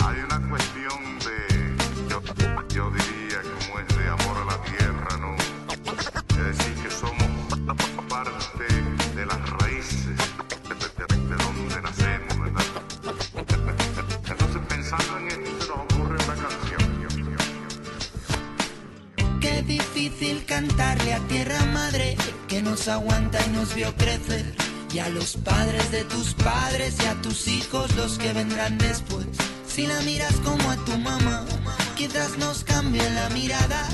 Hay una cuestión de, yo, yo diría, como es de amor a la tierra, ¿no? Es decir, que somos parte de las raíces de, de- de donde nacemos, ¿verdad? Entonces, pensando en esto, se nos ocurre una canción. Qué difícil cantarle a tierra madre que nos aguanta y nos vio crecer. Y a los padres de tus padres y a tus hijos los que vendrán después. Si la miras como a tu mamá, quizás nos cambie la mirada.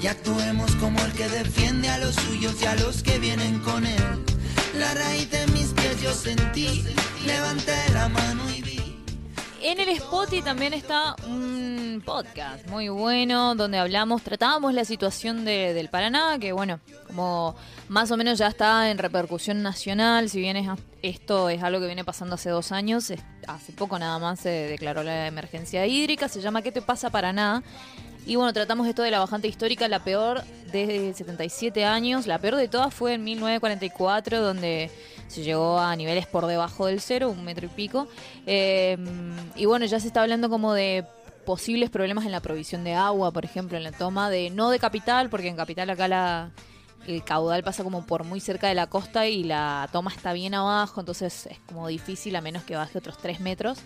Y actuemos como el que defiende a los suyos y a los que vienen con él. La raíz de mis pies yo sentí, levanté la mano y. En el Spotify también está un podcast muy bueno donde hablamos, tratábamos la situación de- del Paraná, que bueno, como más o menos ya está en repercusión nacional, si bien es, esto es algo que viene pasando hace dos años, hace poco nada más se declaró la emergencia hídrica, se llama ¿Qué te pasa Paraná? Y bueno, tratamos esto de la bajante histórica, la peor desde 77 años. La peor de todas fue en 1944, donde se llegó a niveles por debajo del cero, un metro y pico. Eh, y bueno, ya se está hablando como de posibles problemas en la provisión de agua, por ejemplo, en la toma de, no de capital, porque en capital acá la, el caudal pasa como por muy cerca de la costa y la toma está bien abajo, entonces es como difícil a menos que baje otros 3 metros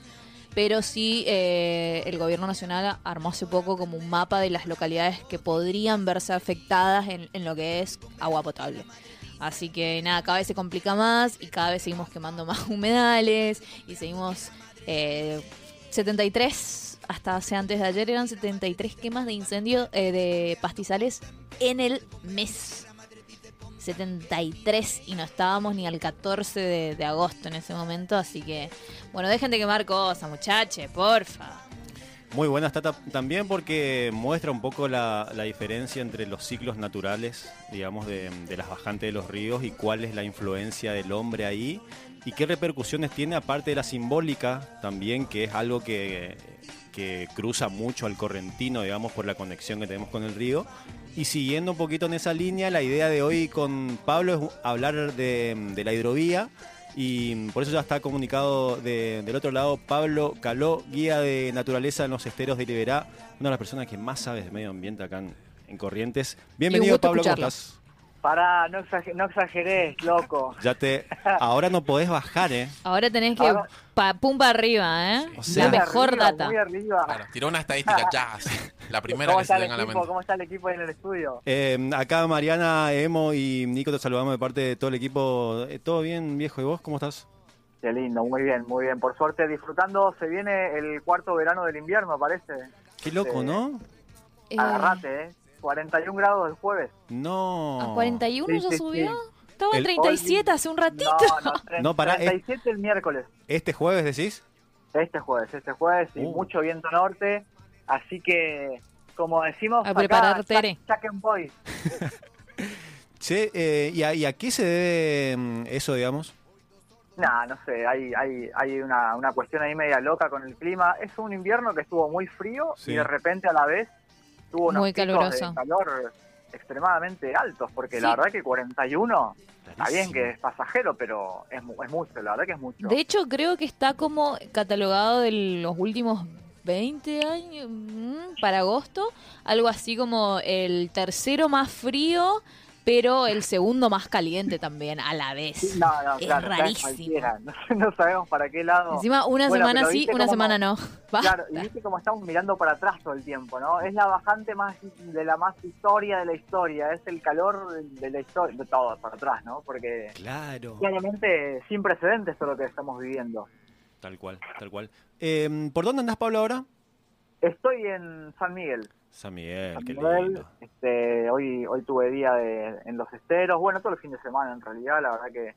pero sí eh, el gobierno nacional armó hace poco como un mapa de las localidades que podrían verse afectadas en, en lo que es agua potable. Así que nada, cada vez se complica más y cada vez seguimos quemando más humedales y seguimos eh, 73, hasta hace antes de ayer eran 73 quemas de incendio eh, de pastizales en el mes. 73 y no estábamos ni al 14 de, de agosto en ese momento, así que bueno, dejen de quemar cosas, muchachos, porfa. Muy buena está ta- también porque muestra un poco la, diferencia entre los ciclos naturales, digamos, de, de las bajantes de los ríos y cuál es la influencia del hombre ahí y qué repercusiones tiene aparte de la simbólica también, que es algo que, que cruza mucho al correntino, digamos, por la conexión que tenemos con el río. Y siguiendo un poquito en esa línea, la idea de hoy con Pablo es hablar de, de la hidrovía. Y por eso ya está comunicado de- del otro lado Pablo Caló, guía de naturaleza en los esteros de Liberá, una de las personas que más sabes de medio ambiente acá en, en Corrientes. Bienvenido Pablo, ¿cómo escucharlo. estás? Pará, no, exager- no exagerés, loco. Ya te, ahora no podés bajar, ¿eh? Ahora tenés que Ahora- pa, pum para arriba, ¿eh? O sea- la mejor arriba, data. Muy arriba. Claro, tiró una estadística ya, la primera ¿Cómo que se venga a la equipo? mente. ¿Cómo está el equipo ahí en el estudio? Eh, acá Mariana, Emo y Nico te saludamos de parte de todo el equipo. Eh, ¿Todo bien, viejo? ¿Y vos cómo estás? Qué lindo, muy bien, muy bien. Por suerte disfrutando, se viene el cuarto verano del invierno, parece. Qué loco. ¿no? Eh, Agarrate, ¿eh? 41 grados el jueves. No. ¿A 41 Sí, ya sí, subió? sí. Estaba en El- 37 hace un ratito. No, no, No, pará, eh. 37 el miércoles. ¿Este jueves decís? Este jueves, este jueves, y Uh. mucho viento norte. Así que, como decimos, A preparar, Tere. Boy. Che, eh, ¿y, a, y a qué se debe mm, eso, digamos? Nah, no sé, hay, hay, hay una, una cuestión ahí media loca con el clima. Es un invierno que estuvo muy frío Sí. y de repente a la vez tuvo unos Muy picos caluroso. de calor extremadamente altos, porque Sí. la verdad que 41 está bien que es pasajero, pero es, es mucho, la verdad que es mucho. De hecho, creo que está como catalogado de los últimos 20 años mm, para agosto. Algo así como el tercero más frío, pero el segundo más caliente también a la vez. no, no, es claro, rarísimo. No, no sabemos para qué lado. Encima, una Bueno, semana sí, una cómo- semana no. Claro, y viste cómo estamos mirando para atrás todo el tiempo, ¿no? Es la bajante más de la más historia de la historia, es el calor de la historia, de todo para atrás, ¿no? Porque Claro. claramente sin precedentes todo lo que estamos viviendo. Tal cual, tal cual. Eh, ¿Por dónde andás, Pablo, ahora? Estoy en San Miguel. San Miguel, San qué Miguel, lindo. este, hoy, hoy tuve día de, en los esteros, bueno, todo el fin de semana en realidad, la verdad que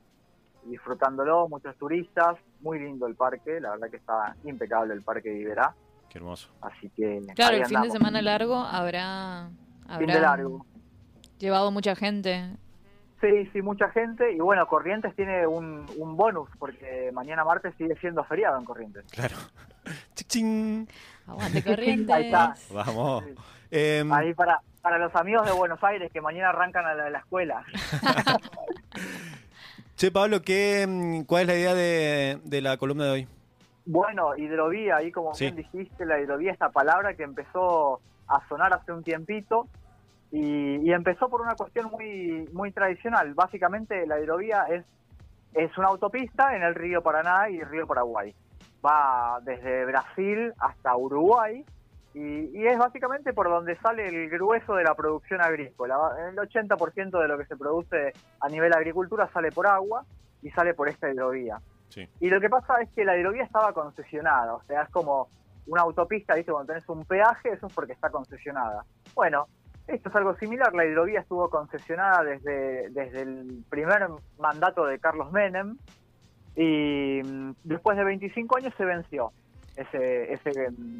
disfrutándolo, muchos turistas, muy lindo el parque, la verdad que está impecable el parque de Iberá, Qué hermoso. así que... Claro, ahí el fin de semana largo habrá, Fin de largo. llevado mucha gente. Sí, sí, mucha gente. Y bueno, Corrientes tiene un, un bonus porque mañana martes sigue siendo feriado en Corrientes. Claro. Chichín. Aguante Ahí corrientes. está. Vamos. Sí. Eh, Ahí para, para los amigos de Buenos Aires que mañana arrancan a la, la escuela. Che, Pablo, ¿qué, mm, ¿cuál es la idea de, de la columna de hoy? Bueno, hidrovía, ahí como Sí. bien dijiste, la hidrovía, esta palabra que empezó a sonar hace un tiempito y, y empezó por una cuestión muy muy tradicional. Básicamente la hidrovía es, es una autopista en el río Paraná y el río Paraguay. Va desde Brasil hasta Uruguay y, y es básicamente por donde sale el grueso de la producción agrícola. El 80% de lo que se produce a nivel agricultura sale por agua y sale por esta hidrovía. Sí. Y lo que pasa es que la hidrovía estaba concesionada, o sea, es como una autopista, ¿viste? Cuando tenés un peaje, eso es porque está concesionada. Bueno, esto es algo similar, la hidrovía estuvo concesionada desde, desde el primer mandato de Carlos Menem y mm, después de 25 años se venció ese, ese,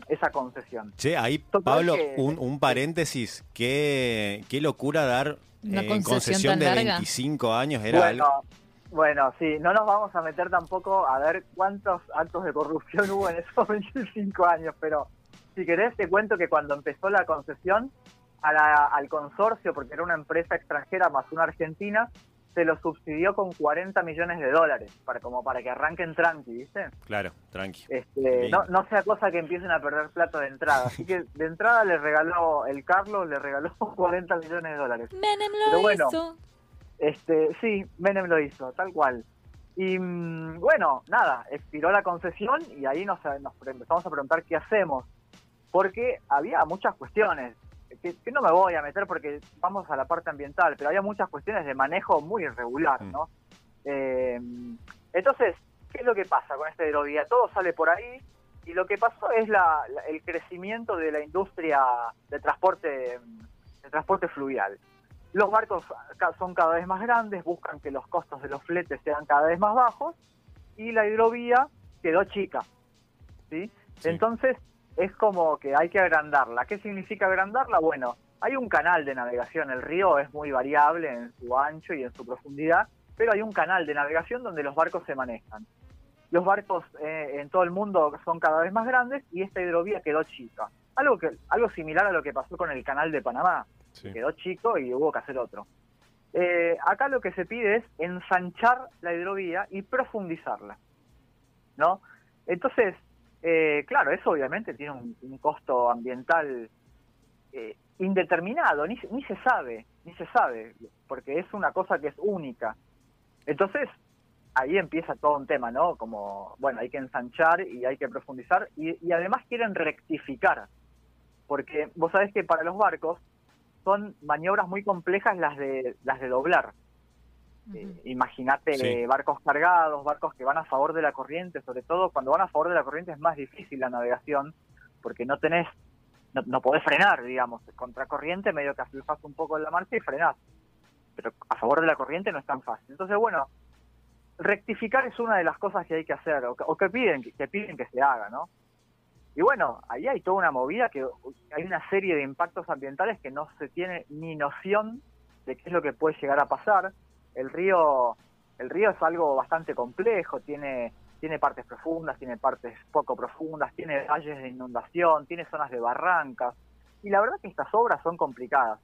esa concesión. Che, ahí, Total Pablo, que- un, un paréntesis. Qué, qué locura dar Una eh, concesión de larga. 25 años. Era Bueno, algo- bueno, sí, no nos vamos a meter tampoco a ver cuántos actos de corrupción hubo en esos 25 años, pero si querés te cuento que cuando empezó la concesión a la- al consorcio, porque era una empresa extranjera más una argentina, se lo subsidió con 40 millones de dólares, para como para que arranquen tranqui, ¿viste? Claro, tranqui. Este, no, no sea cosa que empiecen a perder plata de entrada. Así que de entrada le regaló, el Carlos le regaló 40 millones de dólares. Menem lo Pero bueno. hizo. Este, sí, Menem lo hizo, tal cual. Y mm, bueno, nada, expiró la concesión y ahí nos, empezamos a preguntar qué hacemos. Porque había muchas cuestiones, que, que no me voy a meter porque vamos a la parte ambiental, pero había muchas cuestiones de manejo muy irregular, Mm. ¿no? Eh, entonces, ¿qué es lo que pasa con esta hidrovía? Todo sale por ahí y lo que pasó es la, la- el crecimiento de la industria de transporte, de transporte fluvial. Los barcos son cada vez más grandes, buscan que los costos de los fletes sean cada vez más bajos y la hidrovía quedó chica. ¿sí? Sí. Entonces es como que hay que agrandarla. ¿Qué significa agrandarla? Bueno, hay un canal de navegación, el río es muy variable en su ancho y en su profundidad, pero hay un canal de navegación donde los barcos se manejan. Los barcos eh, en todo el mundo son cada vez más grandes y esta hidrovía quedó chica. Algo, que, algo similar a lo que pasó con el canal de Panamá Sí. quedó chico y hubo que hacer otro. Eh, acá lo que se pide es ensanchar la hidrovía y profundizarla, ¿no? Entonces, eh, claro, eso obviamente tiene un, costo ambiental eh, indeterminado, ni, ni se sabe, ni se sabe, porque es una cosa que es única. Entonces, ahí empieza todo un tema, ¿no? Como, bueno, hay que ensanchar y hay que profundizar y, y además quieren rectificar, porque vos sabés que para los barcos son maniobras muy complejas las de las de doblar. Eh, Imagínate Sí. barcos cargados, barcos que van a favor de la corriente, sobre todo cuando van a favor de la corriente es más difícil la navegación porque no tenés, no, no podés frenar, digamos, contra corriente medio que aflojas un poco la marcha y frenás, pero a favor de la corriente no es tan fácil. Entonces, bueno, rectificar es una de las cosas que hay que hacer o que, o que piden que piden que se haga, ¿no? Y bueno, ahí hay toda una movida que hay una serie de impactos ambientales que no se tiene ni noción de qué es lo que puede llegar a pasar. El río, el río es algo bastante complejo, tiene, tiene partes profundas, tiene partes poco profundas, tiene valles de inundación, tiene zonas de barrancas. Y la verdad que estas obras son complicadas.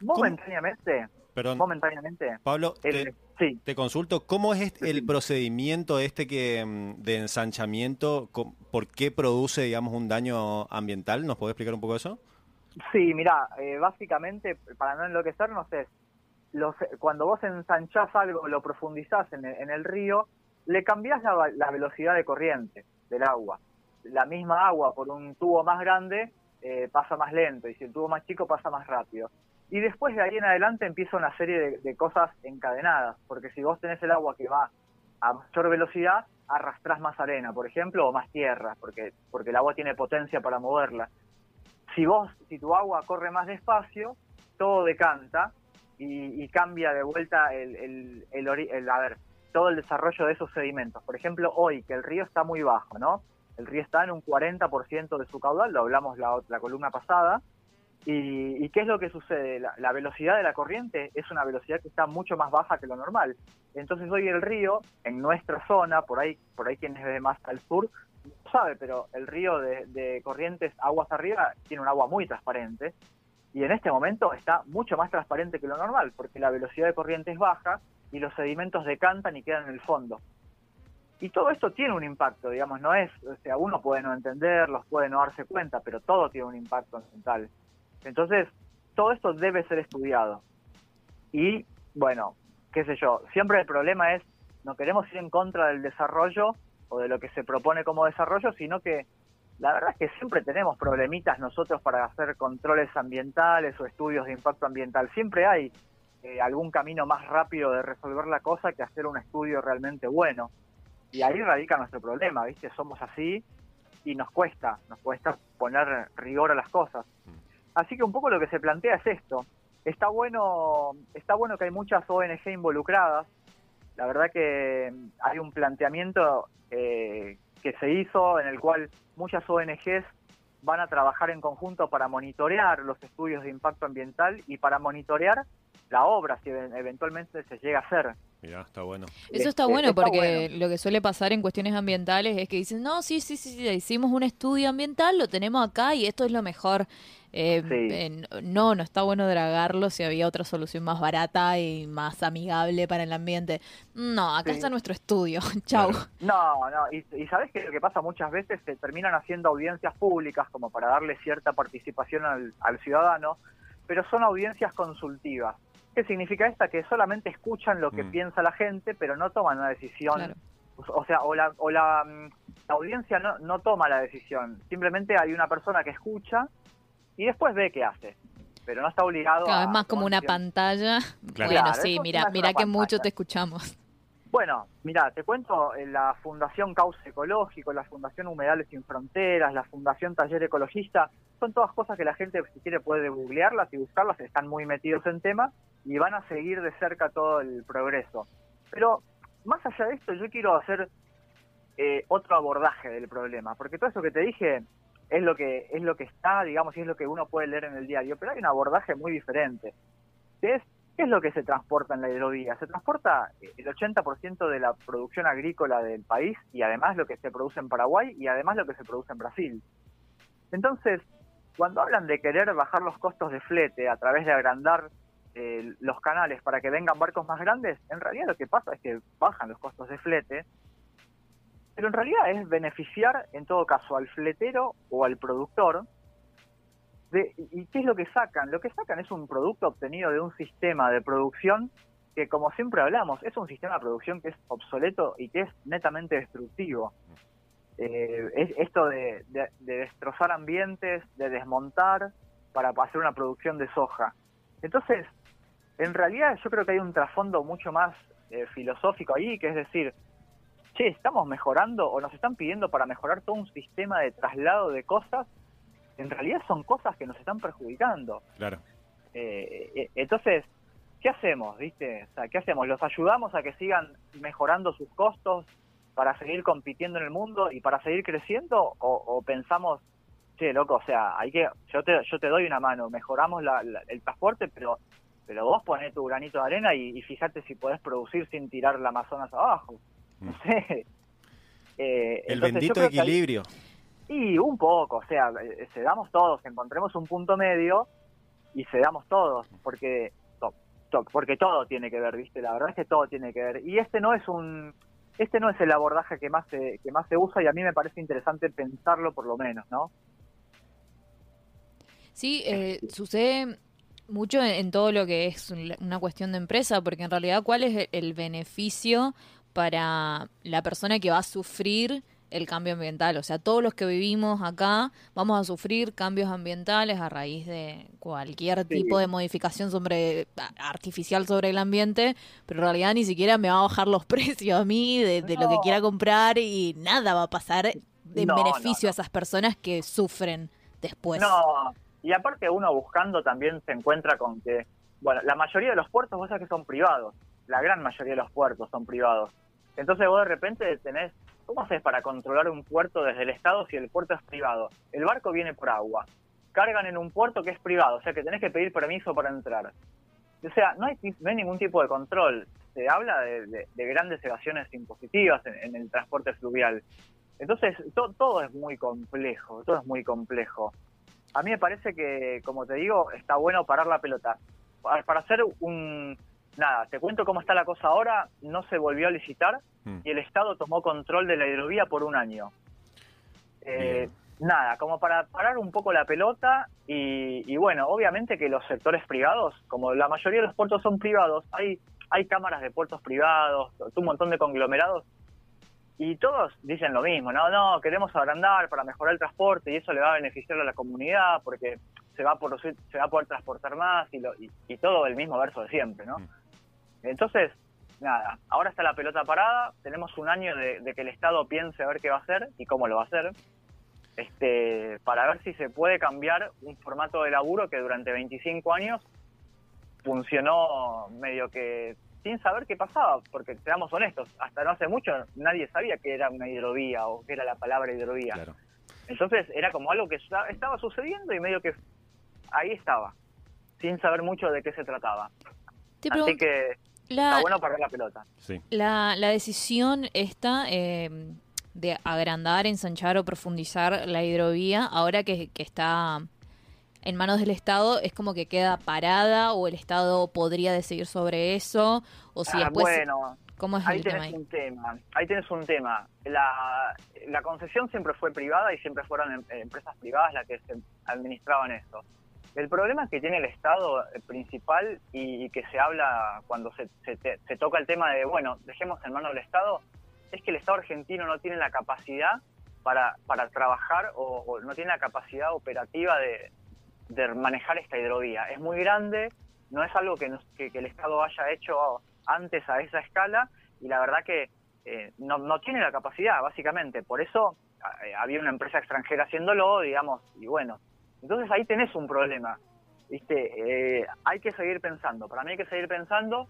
Momentáneamente, Perdón, momentáneamente, Pablo, el- te, sí, te consulto, ¿cómo es este- el procedimiento este que mm, de ensanchamiento? ¿Por qué produce, digamos, un daño ambiental? ¿Nos podés explicar un poco eso? Sí, mira, básicamente, para no enloquecernos, es cuando vos ensanchás algo, lo profundizás en el, río, le cambiás la, la velocidad de corriente del agua. La misma agua por un tubo más grande eh, pasa más lento y si el tubo más chico pasa más rápido. Y después de ahí en adelante empieza una serie de, de cosas encadenadas, porque si vos tenés el agua que va a mayor velocidad, arrastrás más arena, por ejemplo, o más tierra, porque, porque el agua tiene potencia para moverla si vos, si tu agua corre más despacio, todo decanta y, cambia de vuelta el, el, el, a ver, todo el desarrollo de esos sedimentos. Por ejemplo, hoy que el río está muy bajo, ¿no? El río está en un 40% de su caudal, lo hablamos la, la columna pasada. Y, y qué es lo que sucede? La, la velocidad de la corriente es una velocidad que está mucho más baja que lo normal. Entonces hoy el río, en nuestra zona, por ahí, por ahí quienes ve más al sur, no sabe, pero el río de, de Corrientes aguas arriba tiene un agua muy transparente y en este momento está mucho más transparente que lo normal porque la velocidad de corriente es baja y los sedimentos decantan y quedan en el fondo. Y todo esto tiene un impacto, digamos, no es, o sea, uno puede no entenderlos, puede no darse cuenta, pero todo tiene un impacto ambiental. Entonces, todo esto debe ser estudiado. Y, bueno, qué sé yo, siempre el problema es, no queremos ir en contra del desarrollo o de lo que se propone como desarrollo, sino que la verdad es que siempre tenemos problemitas nosotros para hacer controles ambientales o estudios de impacto ambiental. Siempre hay eh, algún camino más rápido de resolver la cosa que hacer un estudio realmente bueno. Y ahí radica nuestro problema, ¿viste? Somos así y nos cuesta, nos cuesta poner rigor a las cosas. Así que un poco lo que se plantea es esto. Está bueno, está bueno que hay muchas ONG involucradas. La verdad que hay un planteamiento eh, que se hizo en el cual muchas ONGs van a trabajar en conjunto para monitorear los estudios de impacto ambiental y para monitorear la obra si eventualmente se llega a hacer. Mirá, está bueno. Eso está bueno está porque bueno. lo que suele pasar en cuestiones ambientales es que dicen, no, sí, sí, sí, sí, hicimos un estudio ambiental, lo tenemos acá y esto es lo mejor. Eh, Sí. eh, no, no está bueno dragarlo si había otra solución más barata y más amigable para el ambiente. No, acá Sí. está nuestro estudio. Chau. No, no, y, y sabes que lo que pasa muchas veces se terminan haciendo audiencias públicas como para darle cierta participación al, al ciudadano, pero son audiencias consultivas. ¿Qué significa esta? Que solamente escuchan lo que Mm. piensa la gente, pero no toman una decisión. Claro. O sea, o la, o la, mm, la audiencia no, no toma la decisión. Simplemente hay una persona que escucha y después ve qué hace. Pero no está obligado Claro, a... es más como una decisión. pantalla. Claro. Bueno, Claro, sí, mira, mira que mucho pantalla. te escuchamos. Bueno, mira, te cuento, eh, la Fundación Cauce Ecológico, la Fundación Humedales Sin Fronteras, la Fundación Taller Ecologista, son todas cosas que la gente, si quiere, puede googlearlas y buscarlas, están muy metidos en tema y van a seguir de cerca todo el progreso. Pero más allá de esto, yo quiero hacer eh, otro abordaje del problema, porque todo eso que te dije es lo que es lo que está, digamos, y es lo que uno puede leer en el diario, pero hay un abordaje muy diferente, que es ¿Qué es lo que se transporta en la hidrovía? Se transporta eh, el 80% de la producción agrícola del país y además lo que se produce en Paraguay y además lo que se produce en Brasil. Entonces, cuando hablan de querer bajar los costos de flete a través de agrandar eh, los canales para que vengan barcos más grandes, en realidad lo que pasa es que bajan los costos de flete, pero en realidad es beneficiar en todo caso al fletero o al productor de- ¿Y qué es lo que sacan? Lo que sacan es un producto obtenido de un sistema de producción que, como siempre hablamos, es un sistema de producción que es obsoleto y que es netamente destructivo. Eh, es esto de, de- de destrozar ambientes, de desmontar para hacer una producción de soja. Entonces, en realidad yo creo que hay un trasfondo mucho más eh, filosófico ahí, que es decir, che, ¿estamos mejorando o nos están pidiendo para mejorar todo un sistema de traslado de cosas en realidad son cosas que nos están perjudicando. Claro. Eh, eh, entonces, ¿qué hacemos? ¿Viste? O sea, ¿qué hacemos? ¿Los ayudamos a que sigan mejorando sus costos para seguir compitiendo en el mundo y para seguir creciendo? ¿O, o pensamos, che, loco, o sea, hay que, yo te, yo te doy una mano, mejoramos la- la- el transporte, pero pero vos poné tu granito de arena y, y fíjate si podés producir sin tirar la Amazonas abajo. No sé. Eh, El entonces bendito equilibrio. y un poco, o sea, eh, cedamos todos, encontremos un punto medio y cedamos todos, porque porque todo tiene que ver, ¿viste? La verdad es que todo tiene que ver. Y este no es un este no es el abordaje que más se, que más se usa y a mí me parece interesante pensarlo por lo menos, ¿no? Sí, eh, sucede mucho en, en todo lo que es un- una cuestión de empresa, porque en realidad, ¿cuál es el beneficio para la persona que va a sufrir el cambio ambiental? O sea, todos los que vivimos acá vamos a sufrir cambios ambientales a raíz de cualquier Sí. tipo de modificación sobre artificial sobre el ambiente, pero en realidad ni siquiera me va a bajar los precios a mí de, de lo que quiera comprar y nada va a pasar en no, beneficio no. a esas personas que sufren después. No, y aparte uno buscando también se encuentra con que, bueno, la mayoría de los puertos, vos sabés que son privados, la gran mayoría de los puertos son privados. Entonces vos de repente tenés, ¿cómo haces para controlar un puerto desde el Estado si el puerto es privado? El barco viene por agua, cargan en un puerto que es privado, o sea que tenés que pedir permiso para entrar. O sea, no hay, no hay ningún tipo de control. Se habla de, de- de grandes evasiones impositivas en, el transporte fluvial. Entonces, to- todo es muy complejo, todo es muy complejo. A mí me parece que, como te digo, está bueno parar la pelota. Para hacer un, nada, te cuento cómo está la cosa ahora, no se volvió a licitar Mm. y el Estado tomó control de la hidrovía por un año. Eh, nada, como para parar un poco la pelota y, y bueno, obviamente que los sectores privados, como la mayoría de los puertos son privados, hay, hay cámaras de puertos privados, un montón de conglomerados y todos dicen lo mismo, no, no, queremos agrandar para mejorar el transporte y eso le va a beneficiar a la comunidad porque se va a poder, se va a poder transportar más y, lo, y, y todo el mismo verso de siempre, ¿no? Mm. Entonces, nada, ahora está la pelota parada, tenemos un año de, de que el Estado piense a ver qué va a hacer y cómo lo va a hacer, este, para ver si se puede cambiar un formato de laburo que durante 25 años funcionó medio que sin saber qué pasaba, porque seamos honestos, hasta no hace mucho nadie sabía que era una hidrovía o que era la palabra hidrovía. Claro. Entonces era como algo que esta- estaba sucediendo y medio que ahí estaba, sin saber mucho de qué se trataba. Te Así que la, está bueno parar la pelota. Sí. la, la decisión esta eh, de agrandar, ensanchar o profundizar la hidrovía, ahora que, que está en manos del Estado, es como que queda parada o el Estado podría decidir sobre eso, o si Ah, después... bueno, ¿Cómo es ahí el tema tenés ahí? un tema. Ahí tenés un tema. La, la concesión siempre fue privada y siempre fueron em- empresas privadas las que se administraban esto. El problema que tiene el Estado eh, principal y, que se habla cuando se, se, se toca el tema de, bueno, dejemos en manos del Estado, es que el Estado argentino no tiene la capacidad para, para trabajar o, no tiene la capacidad operativa de, manejar esta hidrovía. Es muy grande, no es algo que, nos- que el Estado haya hecho antes a esa escala y la verdad que eh, no, no tiene la capacidad, básicamente. Por eso eh, había una empresa extranjera haciéndolo, digamos, y bueno. Entonces ahí tenés un problema. ¿Viste? Eh, hay que seguir pensando. Para mí hay que seguir pensando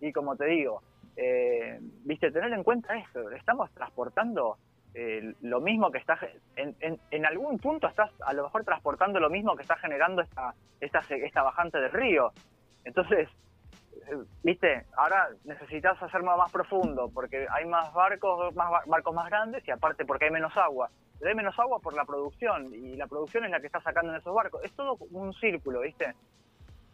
y como te digo, eh, ¿viste? Tener en cuenta esto. Estamos transportando eh, lo mismo que está... En, en, en algún punto estás a lo mejor transportando lo mismo que está generando esta, esta, esta bajante del río. Entonces, eh, viste, ahora necesitas hacerlo más profundo porque hay más barcos, más ba- barcos más grandes y aparte porque hay menos agua. Hay menos agua por la producción y la producción es la que está sacando en esos barcos. Es todo un círculo, viste.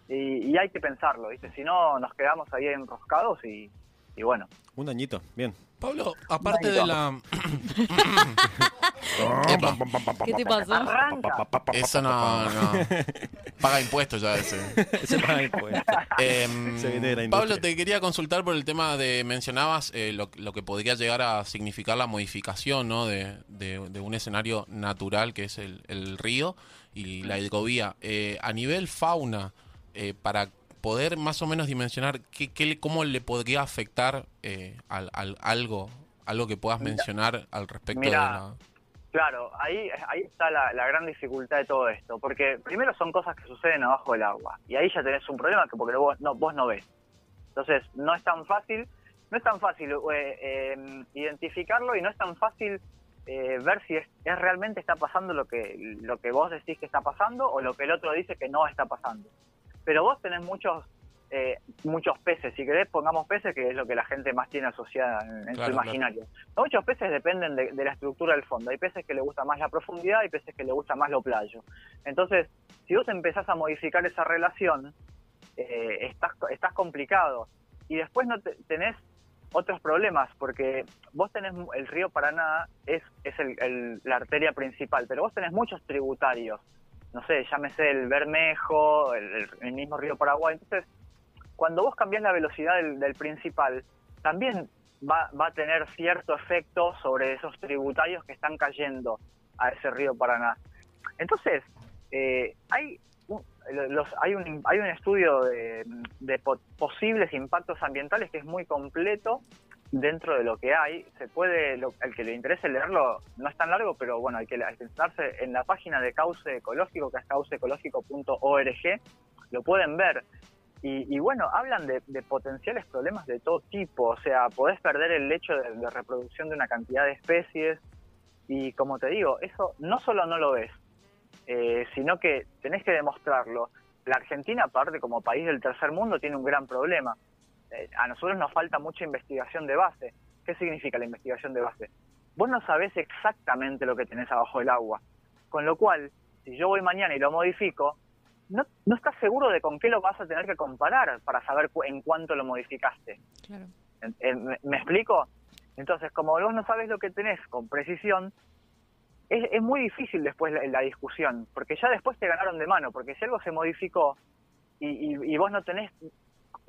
Y, y hay que pensarlo, viste. Si no, nos quedamos ahí enroscados y, y bueno. Un añito, bien. Pablo, aparte de la. Epa, ¿Qué te pasó? Arranca. eso no, no. Paga impuestos ya ese. Se paga impuestos. Em, Se viene de la Pablo, te quería consultar por el tema de, mencionabas eh, lo, lo que podría llegar a significar la modificación ¿no? de, de- de un escenario natural que es el, el río y la hidrovía. Eh, a nivel fauna, eh, para poder más o menos dimensionar qué, qué cómo le podría afectar eh, al, al- algo, algo que puedas mencionar al respecto Mira, de la... Claro, ahí, ahí está la, la gran dificultad de todo esto, porque primero son cosas que suceden abajo del agua, y ahí ya tenés un problema que porque vos no, vos no ves. Entonces, no es tan fácil, no es tan fácil eh, eh, identificarlo y no es tan fácil eh, ver si es, es realmente está pasando lo que, lo que vos decís que está pasando o lo que el otro dice que no está pasando. Pero vos tenés muchos eh, muchos peces, si querés pongamos peces, que es lo que la gente más tiene asociada en, en Claro, su imaginario. Muchos peces dependen de, de la estructura del fondo. Hay peces que le gusta más la profundidad y peces que le gusta más lo playo. Entonces, si vos empezás a modificar esa relación, eh, estás, estás complicado. Y después no te- tenés otros problemas, porque vos tenés el río Paraná, es, es el- el- la arteria principal, pero vos tenés muchos tributarios. No sé, llámese el Bermejo, el, mismo río Paraguay. Entonces, cuando vos cambiás la velocidad del, del principal, también va, va a tener cierto efecto sobre esos tributarios que están cayendo a ese río Paraná. Entonces, eh, hay, un, los, hay, un, hay un estudio de, de po- posibles impactos ambientales que es muy completo dentro de lo que hay. Se puede, lo- el que le interese leerlo, no es tan largo, pero bueno, hay que, hay que sentarse en la página de Cauce Ecológico, que es cauceecológico.org, lo pueden ver. Y, y bueno, hablan de, potenciales problemas de todo tipo, o sea, podés perder el lecho de, de reproducción de una cantidad de especies y como te digo, eso no solo no lo ves, eh, sino que tenés que demostrarlo. La Argentina, aparte como país del tercer mundo, tiene un gran problema. Eh, a nosotros nos falta mucha investigación de base. ¿Qué significa la investigación de base? Vos no sabés exactamente lo que tenés abajo del agua. Con lo cual, si yo voy mañana y lo modifico, no, no estás seguro de con qué lo vas a tener que comparar para saber cu- en cuánto lo modificaste. Claro. ¿Me, me explico? Entonces, como vos no sabes lo que tenés con precisión, es, es muy difícil después la, la discusión, porque ya después te ganaron de mano, porque si algo se modificó y, y- y vos no tenés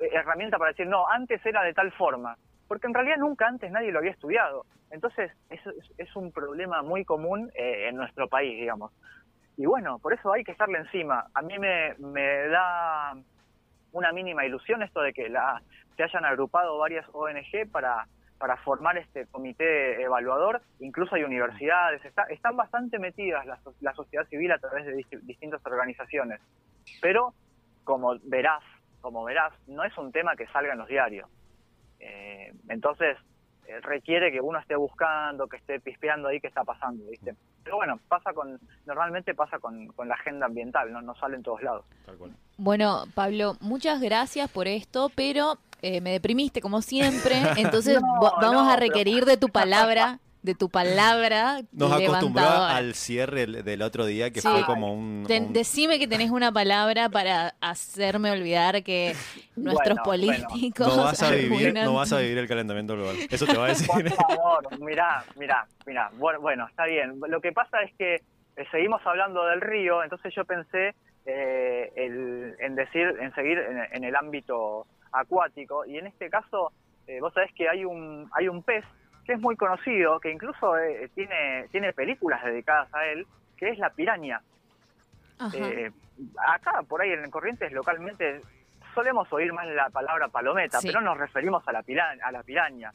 herramienta para decir, no, antes era de tal forma, porque en realidad nunca antes nadie lo había estudiado. Entonces, es, es un problema muy común eh, en nuestro país, digamos. Y bueno, por eso hay que estarle encima. A mí me, me da una mínima ilusión esto de que la, se hayan agrupado varias ONG para, para formar este comité evaluador. Incluso hay universidades, está- están bastante metidas la, la sociedad civil a través de dist- distintas organizaciones. Pero, como verás, como verás, no es un tema que salga en los diarios. Eh, entonces, eh, requiere que uno esté buscando, que esté pispeando ahí qué está pasando, ¿viste? Pero bueno, pasa con, normalmente pasa con, con la agenda ambiental, no, no sale en todos lados. Tal cual. Bueno, Pablo, muchas gracias por esto, pero eh, me deprimiste como siempre, entonces No, vamos no, a pero- requerir de tu palabra, de tu palabra Nos acostumbró al cierre del otro día, que Sí. fue como un... Un- decime que tenés una palabra para hacerme olvidar que nuestros Bueno, bueno. políticos no vas a vivir, arruinan- no vas a vivir el calentamiento global. Eso te va a decir. Por favor, mirá, mirá, mirá. Bueno, bueno, está bien. Lo que pasa es que eh, seguimos hablando del río, entonces yo pensé eh, el- en decir, en seguir en, en el ámbito acuático y en este caso, eh, vos sabés que hay un hay un pez que es muy conocido, que incluso eh, tiene tiene películas dedicadas a él, que es la piraña. Eh, acá, por ahí en Corrientes, localmente, solemos oír más la palabra palometa, Sí. pero nos referimos a la, pira- a la piraña.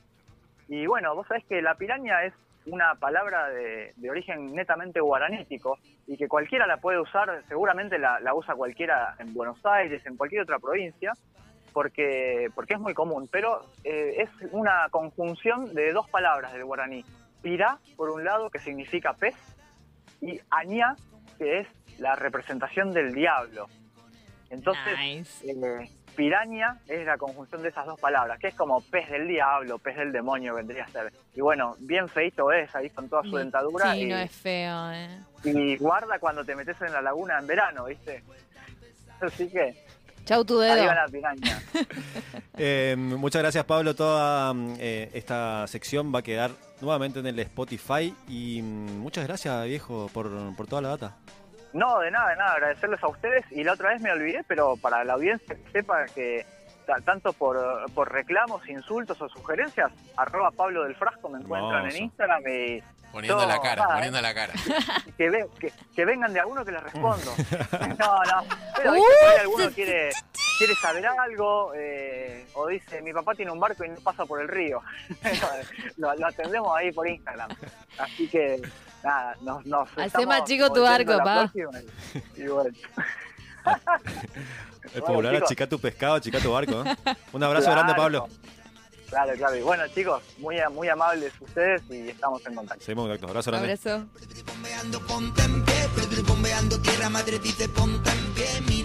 Y bueno, vos sabés que la piraña es una palabra de, de origen netamente guaranítico y que cualquiera la puede usar, seguramente la, la usa cualquiera en Buenos Aires, en cualquier otra provincia, porque, porque es muy común, pero eh, es una conjunción de dos palabras del guaraní. Pirá, por un lado, que significa pez, y añá, que es la representación del diablo. Entonces, Nice. eh, piraña es la conjunción de esas dos palabras, que es como pez del diablo, pez del demonio vendría a ser. Y bueno, bien feito es ahí con toda su dentadura Sí, y, no es feo, eh. y guarda cuando te metes en la laguna en verano, ¿viste? Así que, Chau tu dedo. arriba la piraña. Eh, muchas gracias, Pablo. Toda eh, esta sección va a quedar nuevamente en el Spotify. Y mm, muchas gracias, viejo, por, por toda la data. No, de nada, de nada, agradecerles a ustedes. Y la otra vez me olvidé, pero para la audiencia que sepa que tanto por, por reclamos, insultos o sugerencias, arroba Pablo del Frasco me encuentran Hermoso. en Instagram y Poniendo la cara, nada, poniendo la cara. que, ve- que, que vengan de alguno que les respondo. No, no. Pero ¿viste? por ahí alguno quiere, quiere saber algo eh, o dice, mi papá tiene un barco y no pasa por el río. lo, lo atendemos ahí por Instagram. Así que, nada, nos... nos Hacé más chico tu barco, pa. próxima y- y bueno. Es Bueno, popular, chicos. achica tu pescado, achica tu barco. ¿eh? Un abrazo Claro. grande, Pablo. Claro, claro. Y bueno, chicos, muy, muy amables ustedes y estamos en contacto. Seguimos en contacto. Abrazo grande. Abrazo. Bombeando, ponte en pie, bombeando tierra madre dice ponte en pie, mi